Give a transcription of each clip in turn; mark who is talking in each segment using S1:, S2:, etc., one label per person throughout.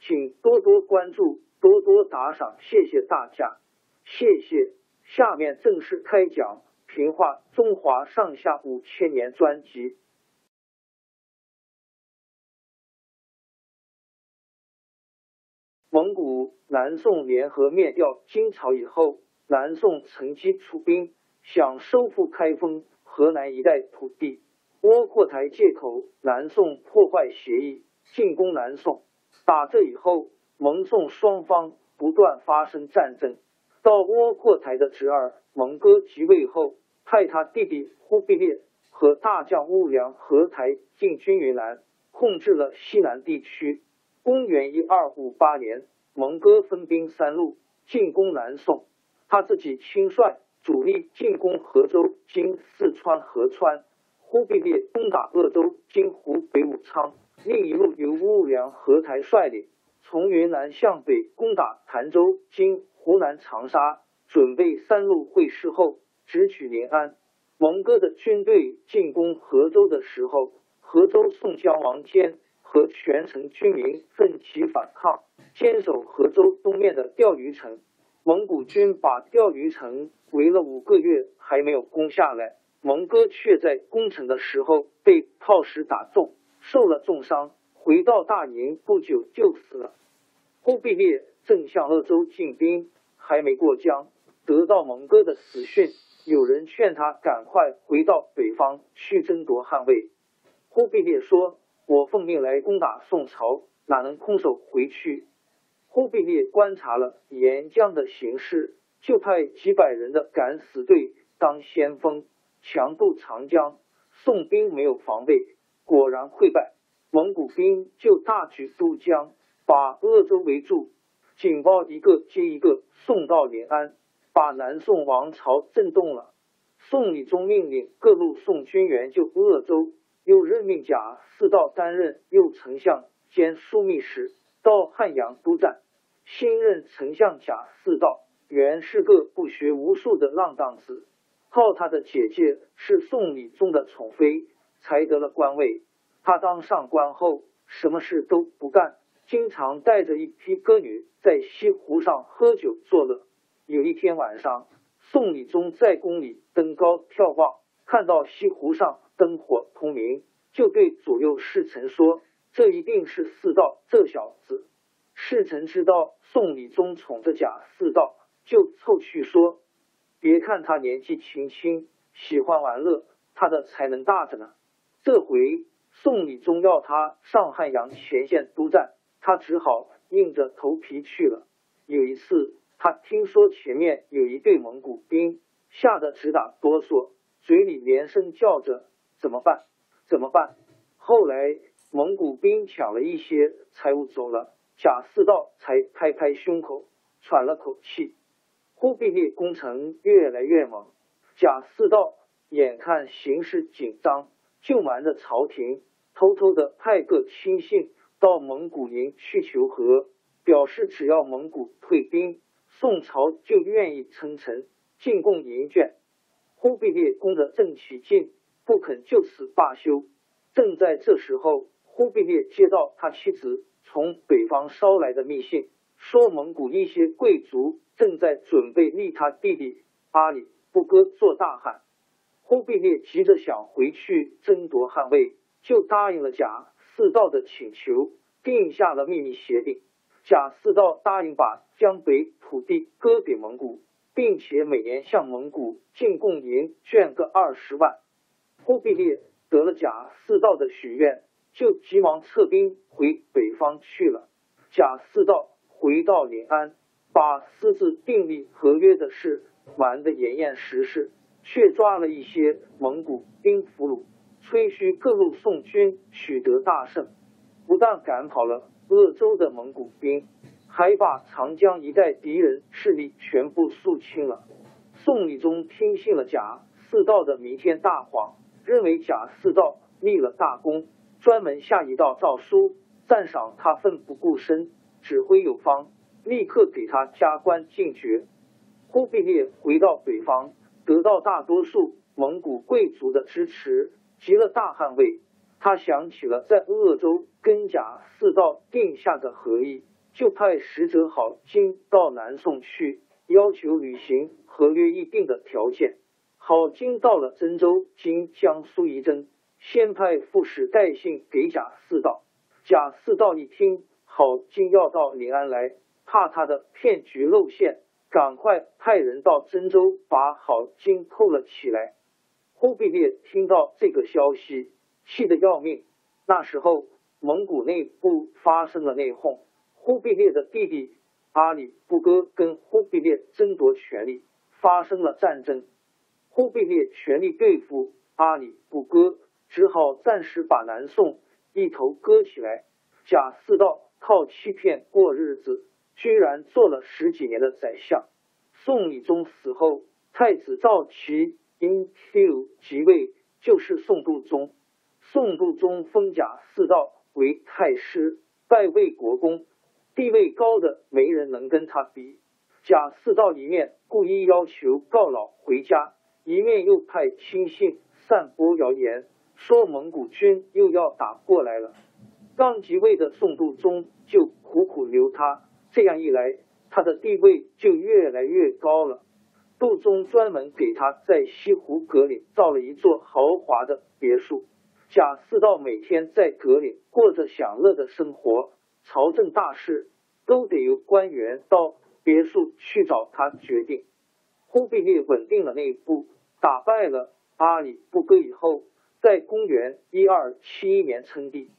S1: 请多多关注，多多打赏，谢谢大家，谢谢。下面正式开讲《评话中华上下五千年》专辑。蒙古、南宋联合灭掉金朝以后，南宋乘机出兵，想收复开封、河南一带土地。窝阔台借口南宋破坏协议，进攻南宋。打这以后，蒙宋双方不断发生战争。到窝阔台的侄儿蒙哥即位后，派他弟弟忽必烈和大将兀良合台进军云南，控制了西南地区。公元一二五八年，蒙哥分兵三路进攻南宋，他自己亲率主力进攻河州（今四川合川），忽必烈攻打鄂州（今湖北武昌）。另一路由兀良合台率领，从云南向北攻打潭州（今湖南长沙），准备三路会师后直取临安。蒙哥的军队进攻河州的时候，河州宋江王坚和全城军民奋起反抗，坚守河州东面的钓鱼城。蒙古军把钓鱼城围了五个月，还没有攻下来。蒙哥却在攻城的时候被炮石打中。受了重伤，回到大营不久就死了。忽必烈正向鄂州进兵，还没过江，得到蒙哥的死讯，有人劝他赶快回到北方去争夺汉位。忽必烈说：“我奉命来攻打宋朝，哪能空手回去？”忽必烈观察了沿江的形势，就派几百人的敢死队当先锋，强渡长江。宋兵没有防备。果然溃败，蒙古兵就大举渡江，把鄂州围住，警报一个接一个送到临安，把南宋王朝震动了。宋理宗命令各路宋军援救鄂州，又任命贾似道担任右丞相兼枢密使，到汉阳督战。新任丞相贾似道原是个不学无术的浪荡子，靠他的姐姐是宋理宗的宠妃。才得了官位。他当上官后，什么事都不干，经常带着一批歌女在西湖上喝酒作乐。有一天晚上，宋理宗在宫里登高眺望，看到西湖上灯火通明，就对左右侍臣说：“这一定是四道这小子。”侍臣知道宋理宗宠着贾似道，就凑去说：“别看他年纪轻轻，喜欢玩乐，他的才能大着呢。”这回宋理宗要他上汉阳前线督战，他只好硬着头皮去了。有一次，他听说前面有一队蒙古兵，吓得直打哆嗦，嘴里连声叫着：“怎么办？怎么办？”后来蒙古兵抢了一些财物走了，贾似道才拍拍胸口，喘了口气。忽必烈攻城越来越猛，贾似道眼看形势紧张。就瞒着朝廷，偷偷的派个亲信到蒙古营去求和。表示只要蒙古退兵，宋朝就愿意称臣进贡银卷。忽必烈攻得正起劲，不肯就此罢休。正在这时候，忽必烈接到他妻子从北方捎来的密信，说蒙古一些贵族正在准备立他弟弟阿里不哥做大汗。忽必烈急着想回去争夺汗位，就答应了贾似道的请求，定下了秘密协定。贾似道答应把江北土地割给蒙古，并且每年向蒙古进贡银绢个二十万。忽必烈得了贾似道的许愿，就急忙撤兵回北方去了。贾似道回到临安，把私自订立合约的事瞒得严严实实。却抓了一些蒙古兵俘虏，吹嘘各路宋军取得大胜，不但赶跑了鄂州的蒙古兵，还把长江一带敌人势力全部肃清了。宋理宗听信了贾似道的弥天大谎，认为贾似道立了大功，专门下一道诏书赞赏他奋不顾身，指挥有方，立刻给他加官进爵。忽必烈回到北方。得到大多数蒙古贵族的支持，即了大汗位。他想起了在鄂州跟贾似道定下的合议，就派使者郝金到南宋去，要求履行合约议定的条件。郝金到了真州（今江苏仪征），先派副使带信给贾似道。贾似道一听郝金要到临安来，怕他的骗局露馅。赶快派人到真州把郝金扣了起来。忽必烈听到这个消息，气得要命。那时候蒙古内部发生了内讧，忽必烈的弟弟阿里不哥跟忽必烈争夺权力，发生了战争。忽必烈全力对付阿里不哥，只好暂时把南宋一头割起来。贾似道靠欺骗过日子。居然做了十几年的宰相。宋理宗死后，太子赵齐因 Q 即位，就是宋度宗。宋度宗封贾似道为太师，拜魏国公，地位高的没人能跟他比。贾似道一面故意要求告老回家，一面又派亲信散播谣言，说蒙古军又要打过来了。刚即位的宋度宗就苦苦留他。这样一来，他的地位就越来越高了。杜宗专门给他在西湖阁里造了一座豪华的别墅。贾似道每天在阁里过着享乐的生活，朝政大事都得由官员到别墅去找他决定。忽必烈稳定了内部，打败了阿里不哥以后，在公元一二七一年称帝，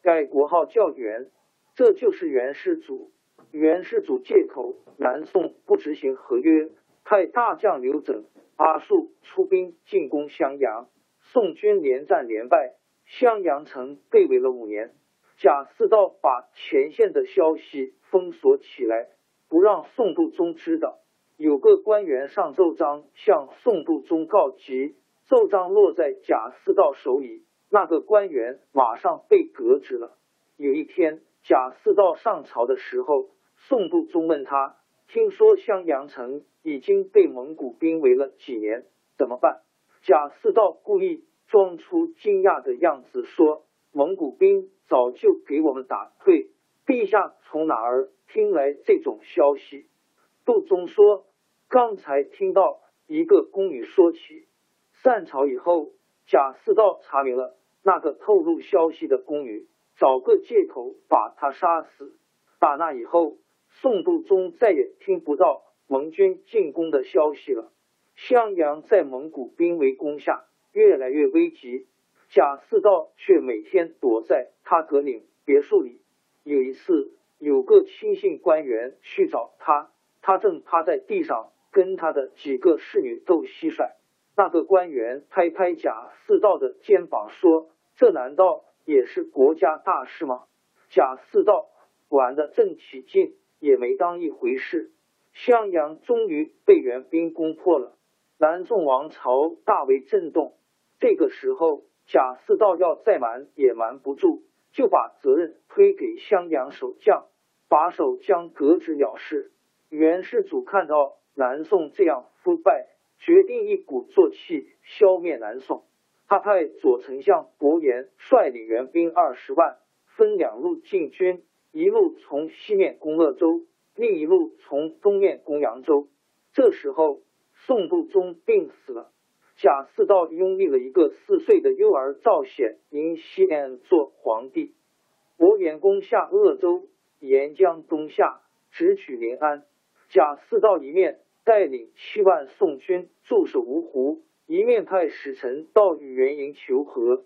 S1: 改国号叫元，这就是元世祖。元世祖借口南宋不执行合约，派大将刘整、阿术出兵进攻襄阳，宋军连战连败，襄阳城被围了五年。贾似道把前线的消息封锁起来，不让宋度宗知道。有个官员上奏章向宋度宗告急，奏章落在贾似道手里，那个官员马上被革职了。有一天，贾似道上朝的时候。宋度宗问他：“听说襄阳城已经被蒙古兵围了几年，怎么办？”贾似道故意装出惊讶的样子说：“蒙古兵早就给我们打退。陛下从哪儿听来这种消息？”杜宗说：“刚才听到一个宫女说起，散朝以后，贾似道查明了那个透露消息的宫女，找个借口把她杀死。打那以后。”宋度宗再也听不到蒙军进攻的消息了。襄阳在蒙古兵围攻下越来越危急，贾似道却每天躲在他阁领别墅里。有一次，有个亲信官员去找他，他正趴在地上跟他的几个侍女斗蟋蟀。那个官员拍拍贾似道的肩膀说：“这难道也是国家大事吗？”贾似道玩的正起劲。也没当一回事。襄阳终于被援兵攻破了，南宋王朝大为震动。这个时候，贾似道要再瞒也瞒不住，就把责任推给襄阳守将。把手将革职了事。元世祖看到南宋这样腐败，决定一鼓作气消灭南宋。他派左丞相伯颜率领援兵二十万，分两路进军，一路从西面攻鄂州，另一路从东面攻扬州。这时候，宋度宗病死了，贾似道拥立了一个四岁的幼儿赵显迎西安做皇帝。伯颜攻下鄂州，沿江东下，直取临安。贾似道一面带领七万宋军驻守芜湖。一面派使臣到与元营求和，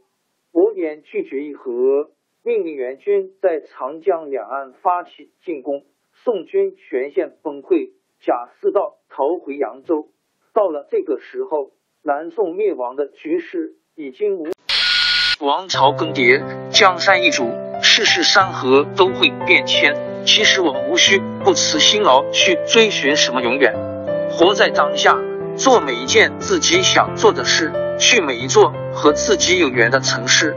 S1: 伯颜拒绝议和，命令援军在长江两岸发起进攻，宋军全线崩溃，贾似道逃回扬州。到了这个时候，南宋灭亡的局势已经无。王朝更迭，江山易主，世事山河都会变迁。其实我们无需不辞辛劳去追寻什么永远，活在当下。做每一件自己想做的事，去每一座和自己有缘的城市，